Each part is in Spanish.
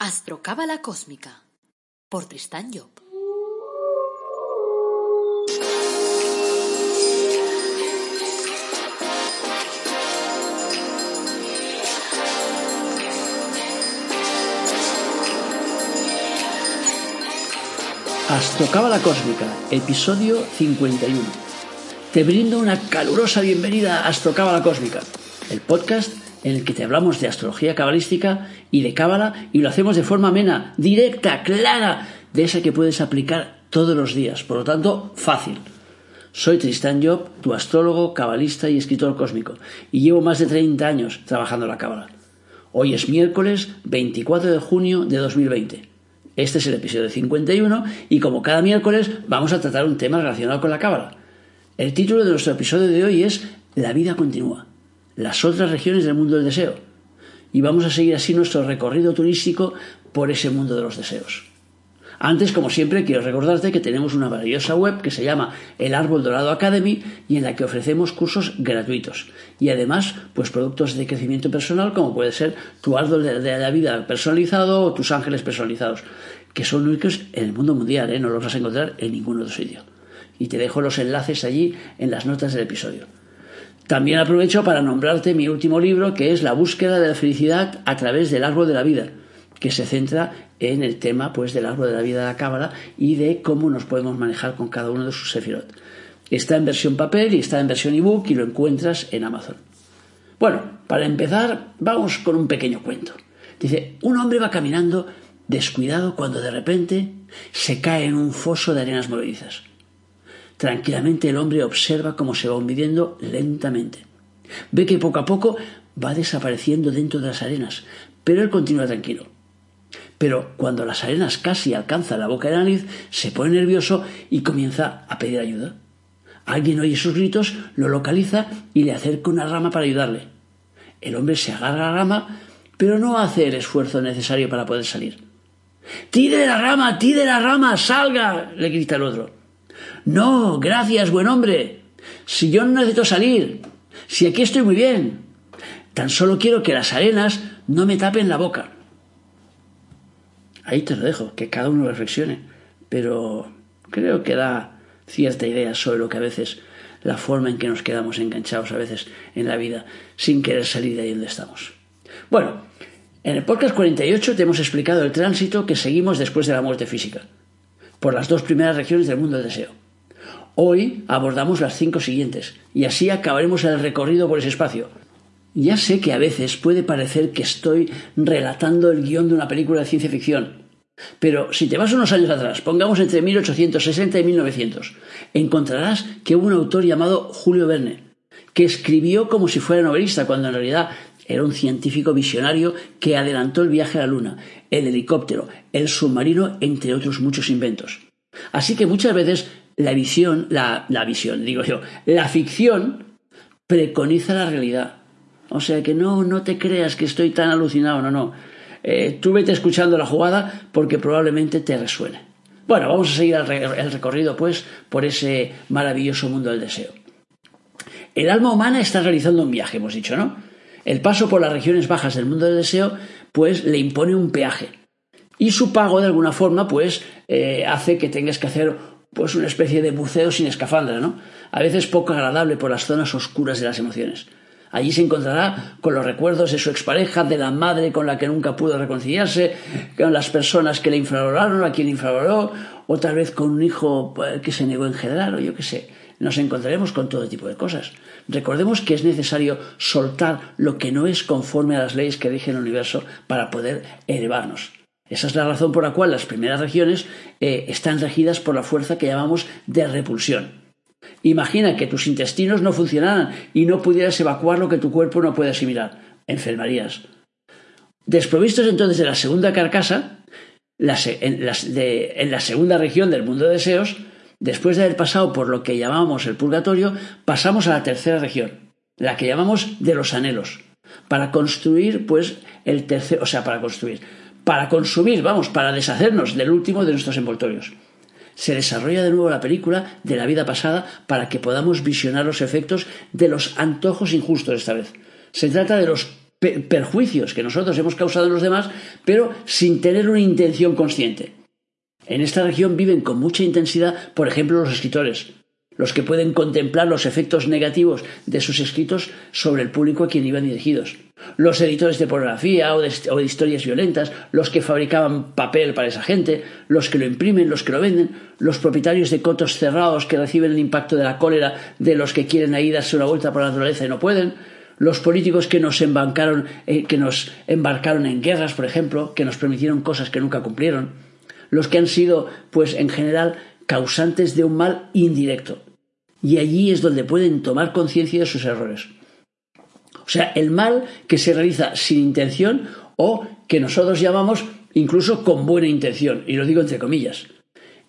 Astrocábala Cósmica por Tristán Job. Astrocábala Cósmica, episodio 51. Te brindo una calurosa bienvenida a Astrocábala Cósmica, el podcast en el que te hablamos de astrología cabalística y de cábala y lo hacemos de forma amena, directa, clara, de esa que puedes aplicar todos los días, por lo tanto, fácil. Soy Tristan Job, tu astrólogo, cabalista y escritor cósmico, y llevo más de 30 años trabajando la cábala. Hoy es miércoles 24 de junio de 2020. Este es el episodio 51 y como cada miércoles vamos a tratar un tema relacionado con la cábala. El título de nuestro episodio de hoy es La vida continúa las otras regiones del mundo del deseo. Y vamos a seguir así nuestro recorrido turístico por ese mundo de los deseos. Antes, como siempre, quiero recordarte que tenemos una maravillosa web que se llama El Árbol Dorado Academy y en la que ofrecemos cursos gratuitos. Y además, pues productos de crecimiento personal como puede ser tu árbol de la vida personalizado o tus ángeles personalizados, que son únicos en el mundo mundial, ¿eh? no los vas a encontrar en ningún otro sitio. Y te dejo los enlaces allí en las notas del episodio. También aprovecho para nombrarte mi último libro, que es La búsqueda de la felicidad a través del árbol de la vida, que se centra en el tema pues, del árbol de la vida de la cámara y de cómo nos podemos manejar con cada uno de sus sefirot. Está en versión papel y está en versión ebook y lo encuentras en Amazon. Bueno, para empezar, vamos con un pequeño cuento. Dice, un hombre va caminando descuidado cuando de repente se cae en un foso de arenas movedizas. Tranquilamente el hombre observa cómo se va hundiendo lentamente. Ve que poco a poco va desapareciendo dentro de las arenas, pero él continúa tranquilo. Pero cuando las arenas casi alcanzan la boca de la nariz, se pone nervioso y comienza a pedir ayuda. Alguien oye sus gritos, lo localiza y le acerca una rama para ayudarle. El hombre se agarra a la rama, pero no hace el esfuerzo necesario para poder salir. ¡Tire la rama! ¡Tire la rama! ¡Salga! le grita el otro. No, gracias, buen hombre. Si yo no necesito salir, si aquí estoy muy bien, tan solo quiero que las arenas no me tapen la boca. Ahí te lo dejo, que cada uno reflexione, pero creo que da cierta idea sobre lo que a veces, la forma en que nos quedamos enganchados a veces en la vida sin querer salir de ahí donde estamos. Bueno, en el podcast 48 te hemos explicado el tránsito que seguimos después de la muerte física por las dos primeras regiones del mundo del deseo. Hoy abordamos las cinco siguientes y así acabaremos el recorrido por ese espacio. Ya sé que a veces puede parecer que estoy relatando el guion de una película de ciencia ficción, pero si te vas unos años atrás, pongamos entre 1860 y 1900, encontrarás que hubo un autor llamado Julio Verne, que escribió como si fuera novelista, cuando en realidad era un científico visionario que adelantó el viaje a la Luna, el helicóptero, el submarino, entre otros muchos inventos. Así que muchas veces la visión, la, visión, digo yo, la ficción preconiza la realidad. O sea que no, no te creas que estoy tan alucinado, no, no. Eh, tú vete escuchando la jugada porque probablemente te resuene. Bueno, vamos a seguir el recorrido, pues, por ese maravilloso mundo del deseo. El alma humana está realizando un viaje, hemos dicho, ¿no? El paso por las regiones bajas del mundo del deseo, pues le impone un peaje. Y su pago, de alguna forma, pues eh, hace que tengas que hacer pues una especie de buceo sin escafandra, ¿no? A veces poco agradable por las zonas oscuras de las emociones. Allí se encontrará con los recuerdos de su expareja, de la madre con la que nunca pudo reconciliarse, con las personas que le infravaloraron, a quien infravaloró, o tal vez con un hijo pues, que se negó en general, o yo qué sé nos encontraremos con todo tipo de cosas. Recordemos que es necesario soltar lo que no es conforme a las leyes que rigen el universo para poder elevarnos. Esa es la razón por la cual las primeras regiones eh, están regidas por la fuerza que llamamos de repulsión. Imagina que tus intestinos no funcionaran y no pudieras evacuar lo que tu cuerpo no puede asimilar. Enfermarías. Desprovistos entonces de la segunda carcasa, en, en la segunda región del mundo de deseos, Después de haber pasado por lo que llamamos el purgatorio, pasamos a la tercera región, la que llamamos de los anhelos, para construir, pues, el tercer, o sea, para construir, para consumir, vamos, para deshacernos del último de nuestros envoltorios. Se desarrolla de nuevo la película de la vida pasada para que podamos visionar los efectos de los antojos injustos esta vez. Se trata de los perjuicios que nosotros hemos causado en los demás, pero sin tener una intención consciente. En esta región viven con mucha intensidad, por ejemplo, los escritores, los que pueden contemplar los efectos negativos de sus escritos sobre el público a quien iban dirigidos, los editores de pornografía o de, historias violentas, los que fabricaban papel para esa gente, los que lo imprimen, los que lo venden, los propietarios de cotos cerrados que reciben el impacto de la cólera de los que quieren ahí darse una vuelta por la naturaleza y no pueden, los políticos que nos eh, que nos embarcaron en guerras, por ejemplo, que nos permitieron cosas que nunca cumplieron, los que han sido, pues en general, causantes de un mal indirecto. Y allí es donde pueden tomar conciencia de sus errores. O sea, el mal que se realiza sin intención o que nosotros llamamos incluso con buena intención, y lo digo entre comillas.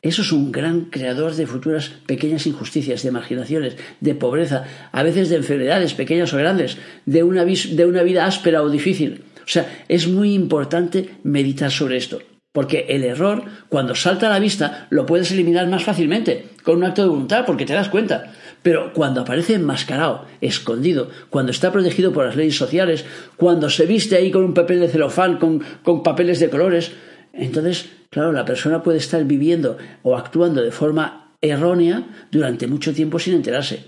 Eso es un gran creador de futuras pequeñas injusticias, de marginaciones, de pobreza, a veces de enfermedades pequeñas o grandes, de una, vida áspera o difícil. O sea, es muy importante meditar sobre esto. Porque el error, cuando salta a la vista, lo puedes eliminar más fácilmente, con un acto de voluntad, porque te das cuenta. Pero cuando aparece enmascarado, escondido, cuando está protegido por las leyes sociales, cuando se viste ahí con un papel de celofán, con, con papeles de colores, entonces, claro, la persona puede estar viviendo o actuando de forma errónea durante mucho tiempo sin enterarse.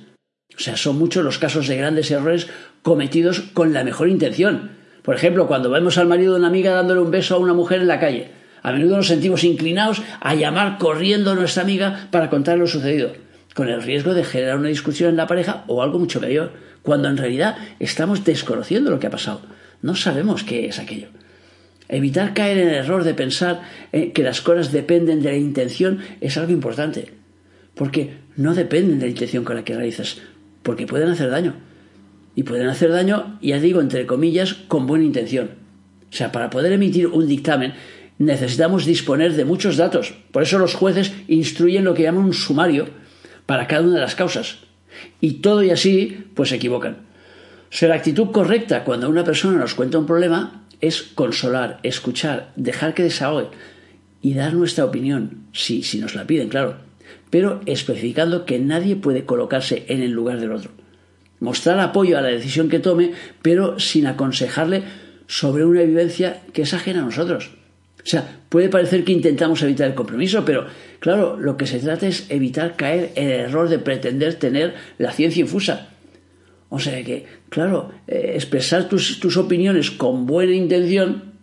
O sea, son muchos los casos de grandes errores cometidos con la mejor intención. Por ejemplo, cuando vemos al marido de una amiga dándole un beso a una mujer en la calle. A menudo nos sentimos inclinados a llamar corriendo a nuestra amiga para contar lo sucedido, con el riesgo de generar una discusión en la pareja o algo mucho peor, cuando en realidad estamos desconociendo lo que ha pasado. No sabemos qué es aquello. Evitar caer en el error de pensar eh, que las cosas dependen de la intención es algo importante, porque no dependen de la intención con la que realizas, porque pueden hacer daño. Y pueden hacer daño, ya digo, entre comillas, con buena intención. O sea, para poder emitir un dictamen necesitamos disponer de muchos datos. Por eso los jueces instruyen lo que llaman un sumario para cada una de las causas. Y todo y así, pues se equivocan. O la actitud correcta cuando una persona nos cuenta un problema es consolar, escuchar, dejar que desahogue y dar nuestra opinión, si, si nos la piden, claro, pero especificando que nadie puede colocarse en el lugar del otro. Mostrar apoyo a la decisión que tome, pero sin aconsejarle sobre una vivencia que es ajena a nosotros. O sea, puede parecer que intentamos evitar el compromiso, pero claro, lo que se trata es evitar caer en el error de pretender tener la ciencia infusa. O sea que, claro, eh, expresar tus, tus opiniones con buena intención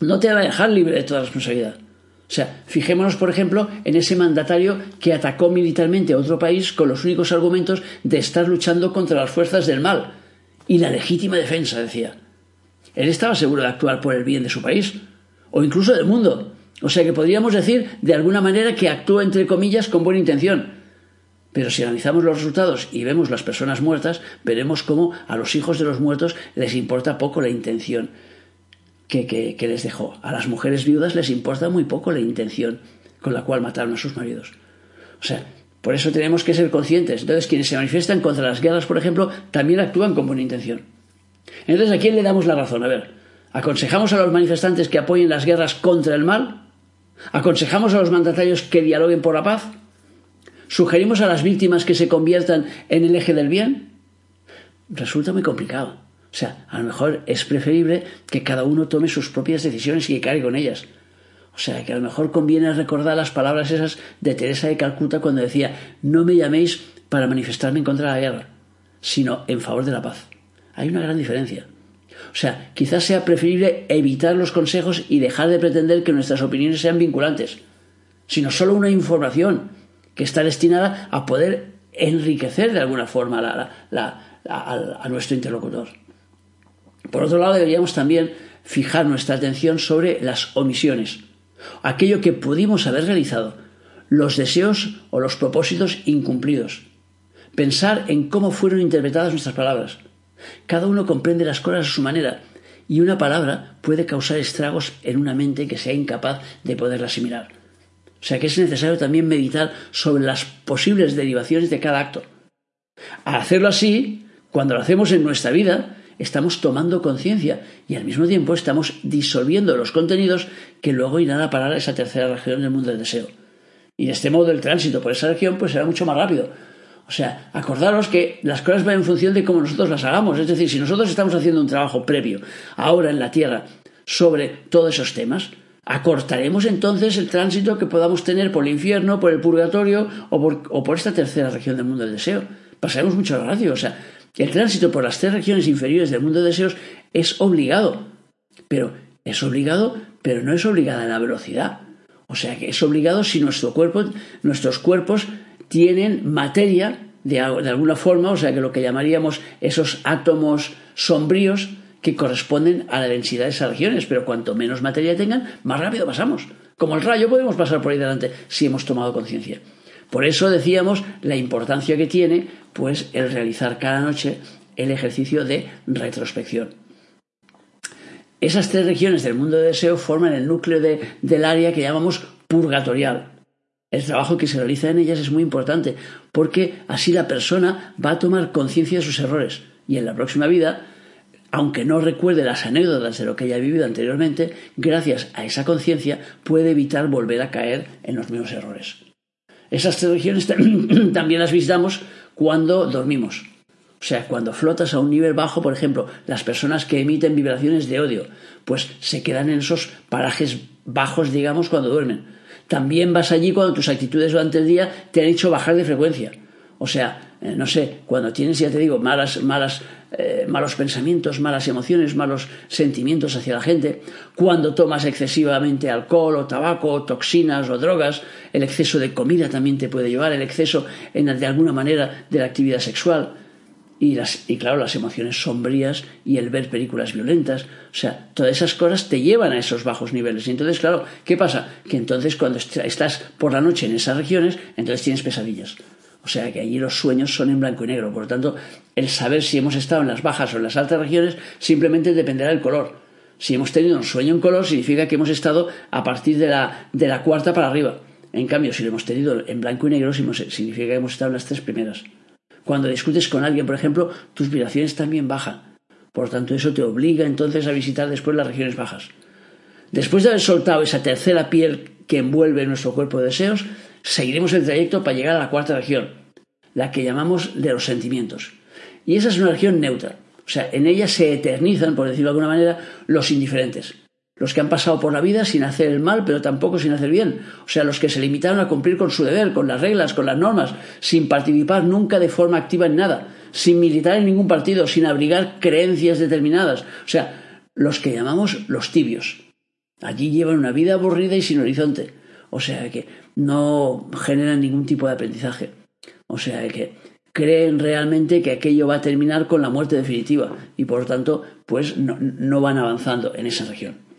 no te va a dejar libre de toda responsabilidad. O sea, fijémonos, por ejemplo, en ese mandatario que atacó militarmente a otro país con los únicos argumentos de estar luchando contra las fuerzas del mal y la legítima defensa, decía. Él estaba seguro de actuar por el bien de su país, o incluso del mundo. O sea que podríamos decir de alguna manera que actúa entre comillas con buena intención. Pero si analizamos los resultados y vemos las personas muertas, veremos cómo a los hijos de los muertos les importa poco la intención que, que, les dejó. A las mujeres viudas les importa muy poco la intención con la cual mataron a sus maridos. O sea, por eso tenemos que ser conscientes. Entonces, quienes se manifiestan contra las guerras, por ejemplo, también actúan con buena intención. Entonces, ¿a quién le damos la razón? A ver, ¿Aconsejamos a los manifestantes que apoyen las guerras contra el mal? ¿Aconsejamos a los mandatarios que dialoguen por la paz? ¿Sugerimos a las víctimas que se conviertan en el eje del bien? Resulta muy complicado. O sea, a lo mejor es preferible que cada uno tome sus propias decisiones y que cargue con ellas. O sea, que a lo mejor conviene recordar las palabras esas de Teresa de Calcuta cuando decía, no me llaméis para manifestarme en contra de la guerra, sino en favor de la paz. Hay una gran diferencia. O sea, quizás sea preferible evitar los consejos y dejar de pretender que nuestras opiniones sean vinculantes, sino solo una información que está destinada a poder enriquecer de alguna forma a, nuestro interlocutor. Por otro lado, deberíamos también fijar nuestra atención sobre las omisiones, aquello que pudimos haber realizado, los deseos o los propósitos incumplidos, pensar en cómo fueron interpretadas nuestras palabras, cada uno comprende las cosas a su manera y una palabra puede causar estragos en una mente que sea incapaz de poderla asimilar. O sea que es necesario también meditar sobre las posibles derivaciones de cada acto. Al hacerlo así, cuando lo hacemos en nuestra vida, estamos tomando conciencia y al mismo tiempo estamos disolviendo los contenidos que luego irán a parar a esa tercera región del mundo del deseo. Y de este modo el tránsito por esa región pues será mucho más rápido, O sea, acordaros que las cosas van en función de cómo nosotros las hagamos. Es decir, si nosotros estamos haciendo un trabajo previo ahora en la Tierra sobre todos esos temas, acortaremos entonces el tránsito que podamos tener por el infierno, por el purgatorio o por, esta tercera región del mundo del deseo. Pasaremos mucho radio. O sea, el tránsito por las tres regiones inferiores del mundo de deseos es obligado. Pero es obligado, pero no es obligada la velocidad. O sea que es obligado si nuestro cuerpo, nuestros cuerpos tienen materia de, alguna forma, o sea que lo que llamaríamos esos átomos sombríos que corresponden a la densidad de esas regiones, pero cuanto menos materia tengan, más rápido pasamos. Como el rayo podemos pasar por ahí delante si hemos tomado conciencia. Por eso decíamos la importancia que tiene pues el realizar cada noche el ejercicio de retrospección. Esas tres regiones del mundo de deseo forman el núcleo del área que llamamos purgatorial, el trabajo que se realiza en ellas es muy importante, porque así la persona va a tomar conciencia de sus errores y en la próxima vida, aunque no recuerde las anécdotas de lo que haya vivido anteriormente, gracias a esa conciencia puede evitar volver a caer en los mismos errores. Esas tres regiones también las visitamos cuando dormimos. O sea, cuando flotas a un nivel bajo, por ejemplo, las personas que emiten vibraciones de odio, pues se quedan en esos parajes bajos, digamos, cuando duermen también vas allí cuando tus actitudes durante el día te han hecho bajar de frecuencia. O sea, eh, no sé, cuando tienes, ya te digo, malas, malas, eh, malos pensamientos, malas emociones, malos sentimientos hacia la gente, cuando tomas excesivamente alcohol o tabaco, o toxinas o drogas, el exceso de comida también te puede llevar, el exceso en, de alguna manera de la actividad sexual y, las, y claro, las emociones sombrías y el ver películas violentas. O sea, todas esas cosas te llevan a esos bajos niveles. Y entonces, claro, ¿qué pasa? Que entonces cuando estás por la noche en esas regiones, entonces tienes pesadillas. O sea que allí los sueños son en blanco y negro. Por lo tanto, el saber si hemos estado en las bajas o en las altas regiones simplemente dependerá del color. Si hemos tenido un sueño en color, significa que hemos estado a partir de la, de la cuarta para arriba. En cambio, si lo hemos tenido en blanco y negro, significa que hemos estado en las tres primeras. Cuando discutes con alguien, por ejemplo, tus vibraciones también bajan. Por tanto, eso te obliga entonces a visitar después las regiones bajas. Después de haber soltado esa tercera piel que envuelve nuestro cuerpo de deseos, seguiremos el trayecto para llegar a la cuarta región, la que llamamos de los sentimientos. Y esa es una región neutra. O sea, en ella se eternizan, por decirlo de alguna manera, los indiferentes los que han pasado por la vida sin hacer el mal, pero tampoco sin hacer bien. O sea, los que se limitaron a cumplir con su deber, con las reglas, con las normas, sin participar nunca de forma activa en nada, sin militar en ningún partido, sin abrigar creencias determinadas. O sea, los que llamamos los tibios. Allí llevan una vida aburrida y sin horizonte. O sea, que no generan ningún tipo de aprendizaje. O sea, que creen realmente que aquello va a terminar con la muerte definitiva y por lo tanto, pues no, no van avanzando en esa región.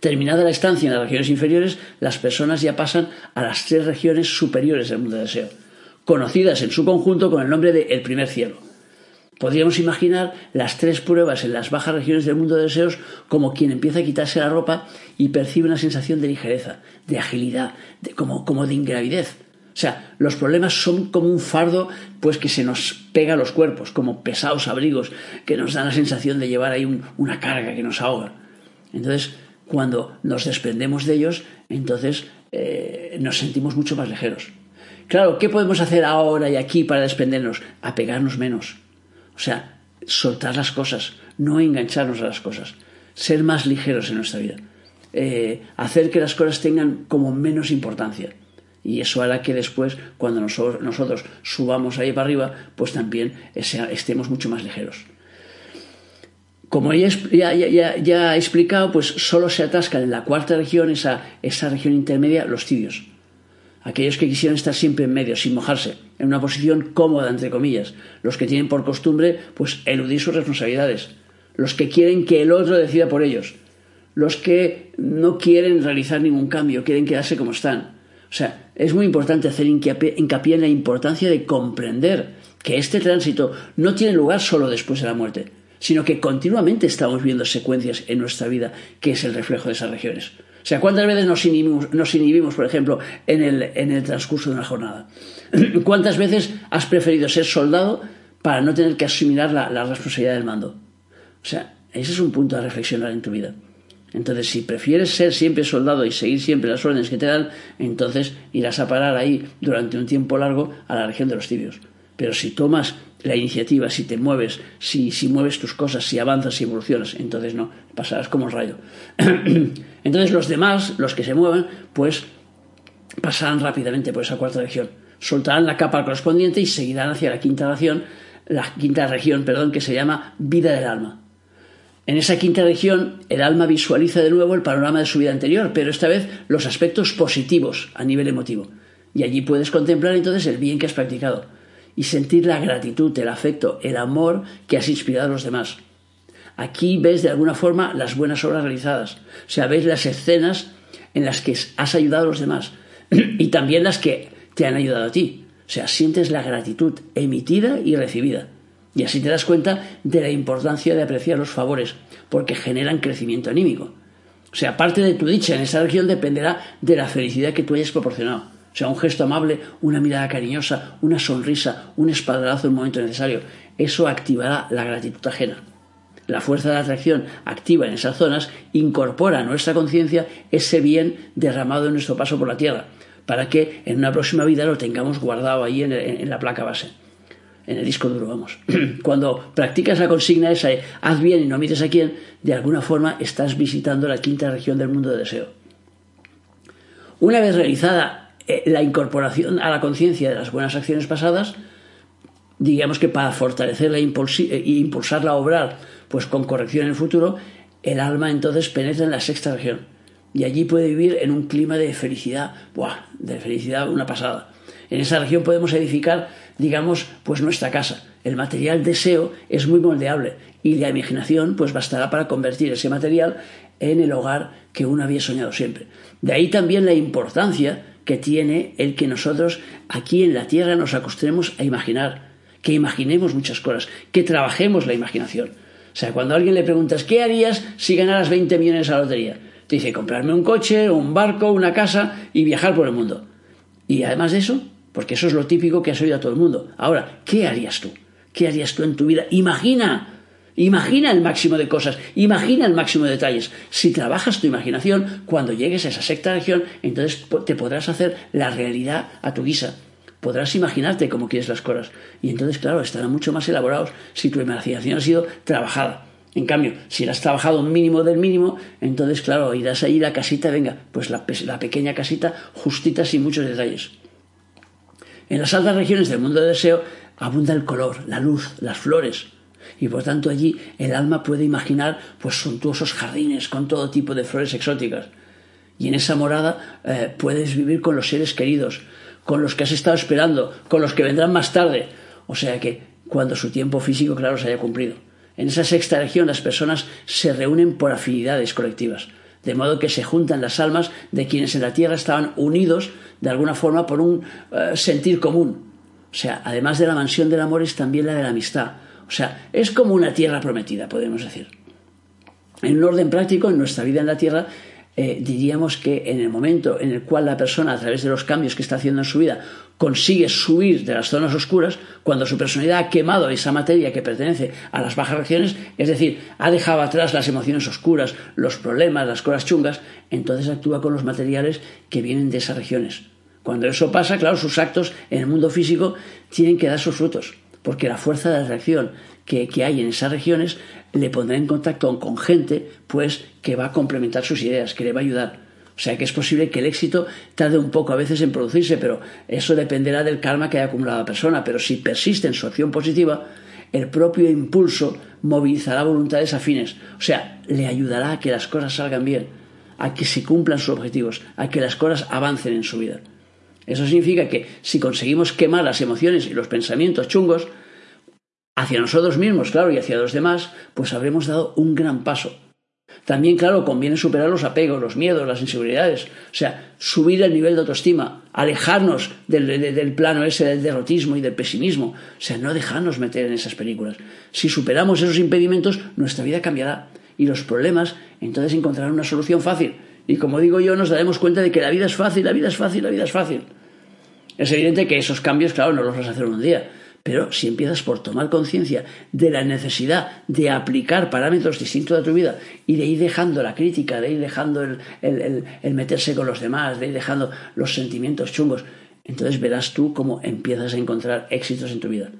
Terminada la estancia en las regiones inferiores, las personas ya pasan a las tres regiones superiores del mundo de deseo, conocidas en su conjunto con el nombre de el primer cielo. Podríamos imaginar las tres pruebas en las bajas regiones del mundo de deseos como quien empieza a quitarse la ropa y percibe una sensación de ligereza, de agilidad, como, como de ingravidez. O sea, los problemas son como un fardo pues que se nos pega a los cuerpos, como pesados abrigos que nos dan la sensación de llevar ahí una carga que nos ahoga. Entonces, cuando nos desprendemos de ellos, entonces eh, nos sentimos mucho más ligeros. Claro, ¿qué podemos hacer ahora y aquí para desprendernos? Apegarnos menos. O sea, soltar las cosas, no engancharnos a las cosas, ser más ligeros en nuestra vida, eh, hacer que las cosas tengan como menos importancia. Y eso hará que después, cuando nosotros, nosotros subamos ahí para arriba, pues también estemos mucho más ligeros. Como ya, he explicado, pues solo se atascan en la cuarta región, esa, esa región intermedia, los tibios. Aquellos que quisieran estar siempre en medio, sin mojarse, en una posición cómoda, entre comillas. Los que tienen por costumbre, pues, eludir sus responsabilidades. Los que quieren que el otro decida por ellos. Los que no quieren realizar ningún cambio, quieren quedarse como están. O sea, es muy importante hacer hincapié en la importancia de comprender que este tránsito no tiene lugar solo después de la muerte sino que continuamente estamos viendo secuencias en nuestra vida que es el reflejo de esas regiones. O sea, ¿cuántas veces nos inhibimos, por ejemplo, en el, en el transcurso de una jornada? ¿Cuántas veces has preferido ser soldado para no tener que asimilar la, la responsabilidad del mando? O sea, ese es un punto a reflexionar en tu vida. Entonces, si prefieres ser siempre soldado y seguir siempre las órdenes que te dan, entonces irás a parar ahí durante un tiempo largo a la región de los tibios. Pero si tomas la iniciativa, si te mueves, si, si mueves tus cosas, si avanzas, si evolucionas, entonces no, pasarás como el rayo. entonces los demás, los que se muevan, pues pasarán rápidamente por esa cuarta región. Soltarán la capa correspondiente y seguirán hacia la quinta región, la quinta región, perdón, que se llama vida del alma. En esa quinta región, el alma visualiza de nuevo el panorama de su vida anterior, pero esta vez los aspectos positivos a nivel emotivo. Y allí puedes contemplar entonces el bien que has practicado y sentir la gratitud, el afecto, el amor que has inspirado a los demás. Aquí ves de alguna forma las buenas obras realizadas, o sea, ves las escenas en las que has ayudado a los demás y también las que te han ayudado a ti. O sea, sientes la gratitud emitida y recibida. Y así te das cuenta de la importancia de apreciar los favores, porque generan crecimiento anímico. O sea, parte de tu dicha en esa región dependerá de la felicidad que tú hayas proporcionado. O sea, un gesto amable, una mirada cariñosa, una sonrisa, un espadrazo en un momento necesario. Eso activará la gratitud ajena. La fuerza de la atracción activa en esas zonas incorpora a nuestra conciencia ese bien derramado en nuestro paso por la Tierra, para que en una próxima vida lo tengamos guardado ahí en la placa base en el disco duro, vamos. Cuando practicas la consigna esa de haz bien y no mires a quién, de alguna forma estás visitando la quinta región del mundo de deseo. Una vez realizada eh, la incorporación a la conciencia de las buenas acciones pasadas, digamos que para fortalecerla e impulsarla a obrar pues con corrección en el futuro, el alma entonces penetra en la sexta región y allí puede vivir en un clima de felicidad, ¡buah! de felicidad una pasada. En esa región podemos edificar digamos, pues nuestra casa. El material deseo es muy moldeable y la imaginación pues bastará para convertir ese material en el hogar que uno había soñado siempre. De ahí también la importancia que tiene el que nosotros aquí en la tierra nos acostumbremos a imaginar, que imaginemos muchas cosas, que trabajemos la imaginación. O sea, cuando a alguien le preguntas, ¿qué harías si ganaras 20 millones a la lotería? Te dice, comprarme un coche, un barco, una casa y viajar por el mundo. Y además de eso, porque eso es lo típico que has oído a todo el mundo. Ahora, ¿qué harías tú? ¿Qué harías tú en tu vida? Imagina, imagina el máximo de cosas, imagina el máximo de detalles. Si trabajas tu imaginación, cuando llegues a esa sexta región, entonces te podrás hacer la realidad a tu guisa. Podrás imaginarte cómo quieres las cosas. Y entonces, claro, estarán mucho más elaborados si tu imaginación ha sido trabajada. En cambio, si has trabajado un mínimo del mínimo, entonces, claro, irás ahí la casita, venga, pues la, la pequeña casita justita sin muchos detalles. En las altas regiones del mundo del deseo abunda el color, la luz, las flores. Y por tanto allí el alma puede imaginar pues suntuosos jardines con todo tipo de flores exóticas. Y en esa morada eh, puedes vivir con los seres queridos, con los que has estado esperando, con los que vendrán más tarde. O sea que cuando su tiempo físico, claro, se haya cumplido. En esa sexta región las personas se reúnen por afinidades colectivas de modo que se juntan las almas de quienes en la tierra estaban unidos de alguna forma por un eh, sentir común. O sea, además de la mansión del amor es también la de la amistad. O sea, es como una tierra prometida, podemos decir. En un orden práctico, en nuestra vida en la tierra, eh, diríamos que en el momento en el cual la persona, a través de los cambios que está haciendo en su vida, consigue subir de las zonas oscuras, cuando su personalidad ha quemado esa materia que pertenece a las bajas regiones, es decir, ha dejado atrás las emociones oscuras, los problemas, las cosas chungas, entonces actúa con los materiales que vienen de esas regiones. Cuando eso pasa, claro, sus actos en el mundo físico tienen que dar sus frutos, porque la fuerza de reacción que, que hay en esas regiones le pondrá en contacto con gente pues que va a complementar sus ideas, que le va a ayudar. O sea que es posible que el éxito tarde un poco a veces en producirse, pero eso dependerá del karma que haya acumulado la persona. Pero si persiste en su acción positiva, el propio impulso movilizará voluntades afines. O sea, le ayudará a que las cosas salgan bien, a que se cumplan sus objetivos, a que las cosas avancen en su vida. Eso significa que si conseguimos quemar las emociones y los pensamientos chungos, hacia nosotros mismos, claro, y hacia los demás, pues habremos dado un gran paso. También, claro, conviene superar los apegos, los miedos, las inseguridades. O sea, subir el nivel de autoestima, alejarnos del, plano ese del derrotismo y del pesimismo. O sea, no dejarnos meter en esas películas. Si superamos esos impedimentos, nuestra vida cambiará. Y los problemas, entonces encontrarán una solución fácil. Y como digo yo, nos daremos cuenta de que la vida es fácil, la vida es fácil, la vida es fácil. Es evidente que esos cambios, claro, no los vas a hacer un día Pero si empiezas por tomar conciencia de la necesidad de aplicar parámetros distintos a tu vida y de ir dejando la crítica, de ir dejando el, el meterse con los demás, de ir dejando los sentimientos chungos, entonces verás tú cómo empiezas a encontrar éxitos en tu vida.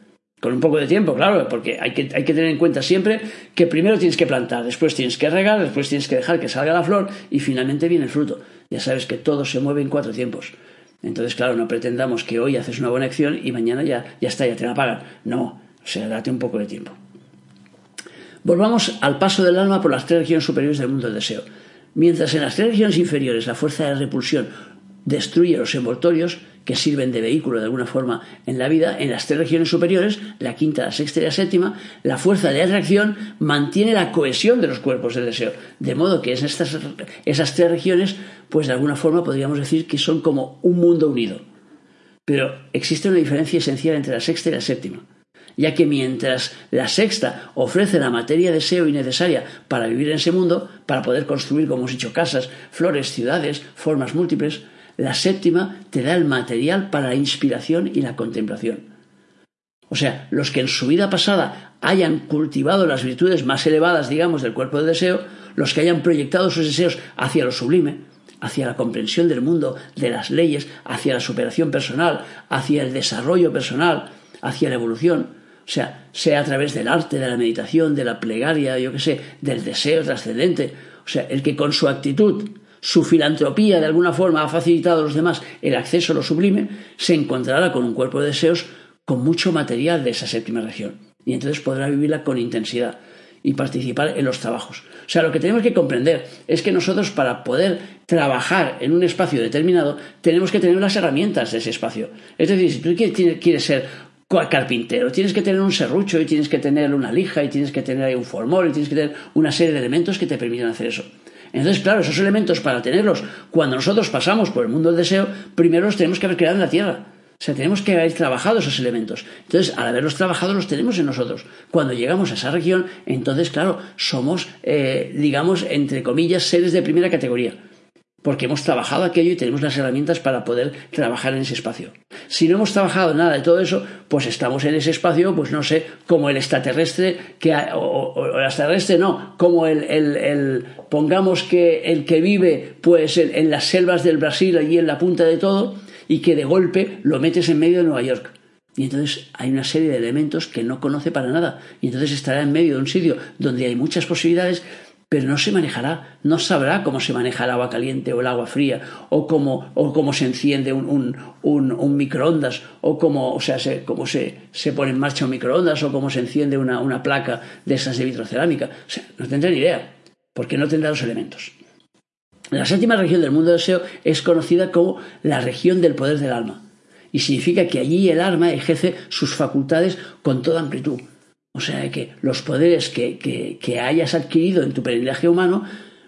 Con un poco de tiempo, claro, porque hay que, hay que tener en cuenta siempre que primero tienes que plantar, después tienes que regar, después tienes que dejar que salga la flor y finalmente viene el fruto. Ya sabes que todo se mueve en cuatro tiempos. Entonces, claro, no pretendamos que hoy haces una buena acción y mañana ya, ya está, ya te la pagan. No, o sea, date un poco de tiempo. Volvamos al paso del alma por las tres regiones superiores del mundo del deseo. Mientras en las tres regiones inferiores la fuerza de repulsión destruye los envoltorios, que sirven de vehículo de alguna forma en la vida, en las tres regiones superiores, la quinta, la sexta y la séptima, la fuerza de atracción mantiene la cohesión de los cuerpos del deseo. De modo que estas, esas tres regiones, pues de alguna forma podríamos decir que son como un mundo unido. Pero existe una diferencia esencial entre la sexta y la séptima ya que mientras la sexta ofrece la materia deseo y necesaria para vivir en ese mundo, para poder construir, como hemos dicho, casas, flores, ciudades, formas múltiples, la séptima te da el material para la inspiración y la contemplación. O sea, los que en su vida pasada hayan cultivado las virtudes más elevadas, digamos, del cuerpo del deseo, los que hayan proyectado sus deseos hacia lo sublime, hacia la comprensión del mundo, de las leyes, hacia la superación personal, hacia el desarrollo personal, hacia la evolución, o sea, sea a través del arte, de la meditación, de la plegaria, yo qué sé, del deseo trascendente, o sea, el que con su actitud su filantropía de alguna forma ha facilitado a los demás el acceso a lo sublime, se encontrará con un cuerpo de deseos con mucho material de esa séptima región. Y entonces podrá vivirla con intensidad y participar en los trabajos. O sea, lo que tenemos que comprender es que nosotros para poder trabajar en un espacio determinado tenemos que tener las herramientas de ese espacio. Es decir, si tú quieres ser carpintero, tienes que tener un serrucho y tienes que tener una lija y tienes que tener un formol y tienes que tener una serie de elementos que te permitan hacer eso. Entonces, claro, esos elementos para tenerlos cuando nosotros pasamos por el mundo del deseo, primero los tenemos que haber creado en la tierra. O sea, tenemos que haber trabajado esos elementos. Entonces, al haberlos trabajado, los tenemos en nosotros. Cuando llegamos a esa región, entonces, claro, somos, eh, digamos, entre comillas, seres de primera categoría porque hemos trabajado aquello y tenemos las herramientas para poder trabajar en ese espacio. Si no hemos trabajado nada de todo eso, pues estamos en ese espacio, pues no sé, como el extraterrestre, que, o, el extraterrestre no, como el, pongamos que el que vive pues en las selvas del Brasil, allí en la punta de todo, y que de golpe lo metes en medio de Nueva York. Y entonces hay una serie de elementos que no conoce para nada. Y entonces estará en medio de un sitio donde hay muchas posibilidades pero no se manejará, no sabrá cómo se maneja el agua caliente o el agua fría, o cómo, o cómo se enciende un, un, microondas, o cómo, o sea, se, cómo se, se, pone en marcha un microondas, o cómo se enciende una, una placa de esas de vitrocerámica. O sea, no tendrá ni idea, porque no tendrá los elementos. La séptima región del mundo del deseo es conocida como la región del poder del alma, y significa que allí el alma ejerce sus facultades con toda amplitud o sea que los poderes que, hayas adquirido en tu peregrinaje humano,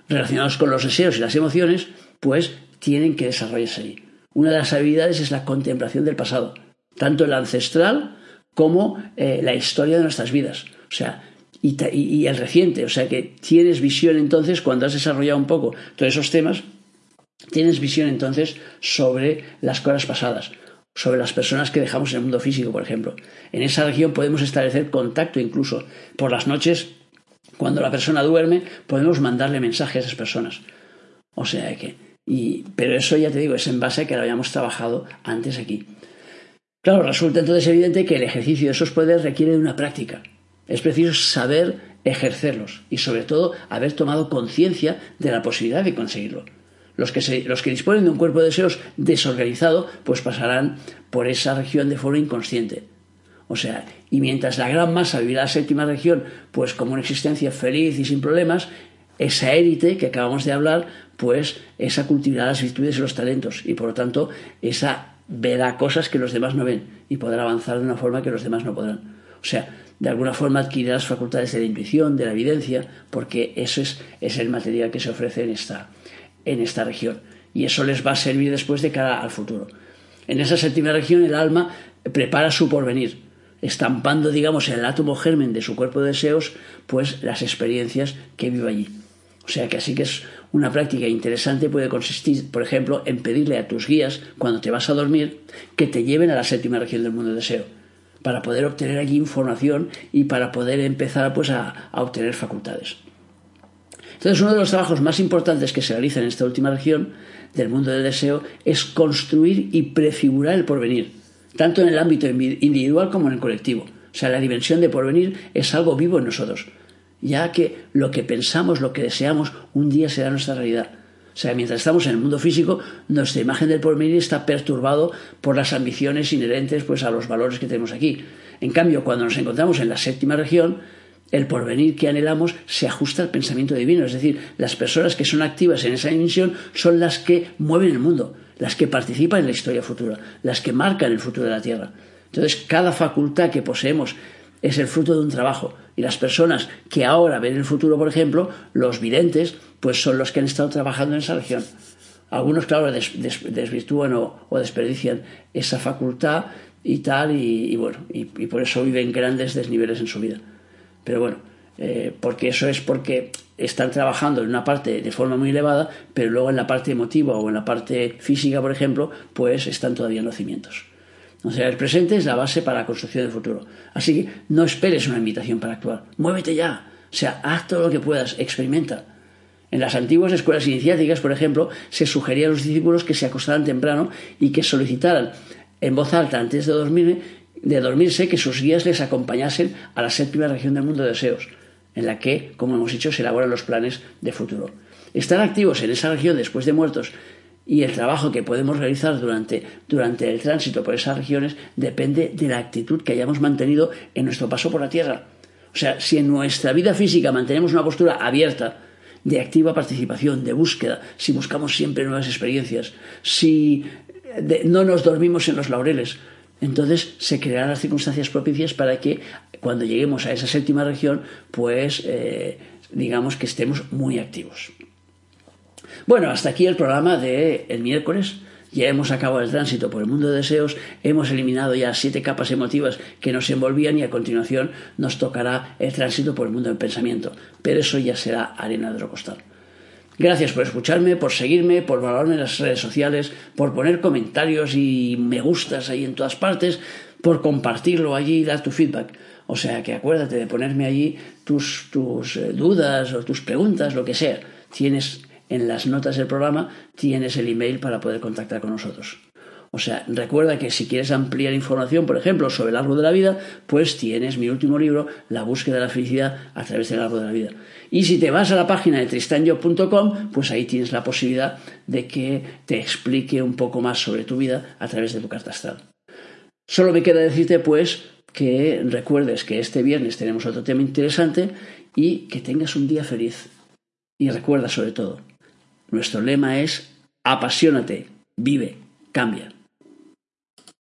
relacionados con los deseos y las emociones, pues tienen que desarrollarse ahí. Una de las habilidades es la contemplación del pasado, tanto el ancestral como eh, la historia de nuestras vidas. O sea, y, y, el reciente. O sea que tienes visión entonces, cuando has desarrollado un poco todos esos temas, tienes visión entonces sobre las cosas pasadas sobre las personas que dejamos en el mundo físico, por ejemplo. En esa región podemos establecer contacto incluso por las noches, cuando la persona duerme, podemos mandarle mensajes a esas personas. O sea que, y, pero eso ya te digo, es en base a que lo habíamos trabajado antes aquí. Claro, resulta entonces evidente que el ejercicio de esos poderes requiere de una práctica. Es preciso saber ejercerlos y sobre todo haber tomado conciencia de la posibilidad de conseguirlo. Los que, los que disponen de un cuerpo de deseos desorganizado, pues pasarán por esa región de forma inconsciente. O sea, y mientras la gran masa vivirá la séptima región, pues como una existencia feliz y sin problemas, esa élite que acabamos de hablar, pues esa cultivará las virtudes y los talentos, y por lo tanto, esa verá cosas que los demás no ven y podrá avanzar de una forma que los demás no podrán. O sea, de alguna forma adquirirá las facultades de la intuición, de la evidencia, porque eso es, es el material que se ofrece en esta, en esta región. Y eso les va a servir después de cara al futuro. En esa séptima región el alma prepara su porvenir, estampando, digamos, en el átomo germen de su cuerpo de deseos, pues las experiencias que vive allí. O sea que así que es una práctica interesante, puede consistir, por ejemplo, en pedirle a tus guías, cuando te vas a dormir, que te lleven a la séptima región del mundo de deseo. para poder obtener allí información y para poder empezar pues, a, a obtener facultades. Entonces, uno de los trabajos más importantes que se realiza en esta última región del mundo del deseo es construir y prefigurar el porvenir, tanto en el ámbito individual como en el colectivo. O sea, la dimensión de porvenir es algo vivo en nosotros, ya que lo que pensamos, lo que deseamos, un día será nuestra realidad. O sea, mientras estamos en el mundo físico, nuestra imagen del porvenir está perturbado por las ambiciones inherentes pues, a los valores que tenemos aquí. En cambio, cuando nos encontramos en la séptima región, el porvenir que anhelamos se ajusta al pensamiento divino. Es decir, las personas que son activas en esa dimensión son las que mueven el mundo, las que participan en la historia futura, las que marcan el futuro de la Tierra. Entonces, cada facultad que poseemos es el fruto de un trabajo. Y las personas que ahora ven el futuro, por ejemplo, los videntes, pues son los que han estado trabajando en esa región. Algunos, claro, desvirtúan o, desperdician esa facultad y tal, y, bueno, y, por eso viven grandes desniveles en su vida. Pero bueno, eh, porque eso es porque están trabajando en una parte de forma muy elevada, pero luego en la parte emotiva o en la parte física, por ejemplo, pues están todavía en los cimientos. O sea, el presente es la base para la construcción del futuro. Así que no esperes una invitación para actuar. Muévete ya. O sea, haz todo lo que puedas, experimenta. En las antiguas escuelas iniciáticas, por ejemplo, se sugería a los discípulos que se acostaran temprano y que solicitaran en voz alta antes de, dormir, de dormirse que sus guías les acompañasen a la séptima región del mundo de deseos, en la que, como hemos dicho, se elaboran los planes de futuro. Estar activos en esa región después de muertos y el trabajo que podemos realizar durante, durante el tránsito por esas regiones depende de la actitud que hayamos mantenido en nuestro paso por la Tierra. O sea, si en nuestra vida física mantenemos una postura abierta, de activa participación, de búsqueda, si buscamos siempre nuevas experiencias, si no nos dormimos en los laureles, entonces se crearán las circunstancias propicias para que cuando lleguemos a esa séptima región, pues eh, digamos que estemos muy activos. Bueno, hasta aquí el programa de el miércoles. Ya hemos acabado el tránsito por el mundo de deseos, hemos eliminado ya siete capas emotivas que nos envolvían y a continuación nos tocará el tránsito por el mundo del pensamiento. Pero eso ya será arena de otro costal. Gracias por escucharme, por seguirme, por valorarme en las redes sociales, por poner comentarios y me gustas ahí en todas partes, por compartirlo allí y dar tu feedback. O sea que acuérdate de ponerme allí tus, tus eh, dudas o tus preguntas, lo que sea. Tienes en las notas del programa tienes el email para poder contactar con nosotros. O sea, recuerda que si quieres ampliar información, por ejemplo, sobre el árbol de la vida, pues tienes mi último libro, La búsqueda de la felicidad a través del árbol de la vida. Y si te vas a la página de tristanyo.com, pues ahí tienes la posibilidad de que te explique un poco más sobre tu vida a través de tu carta astral. Solo me queda decirte, pues, que recuerdes que este viernes tenemos otro tema interesante y que tengas un día feliz. Y recuerda sobre todo, nuestro lema es apasionate, vive, cambia.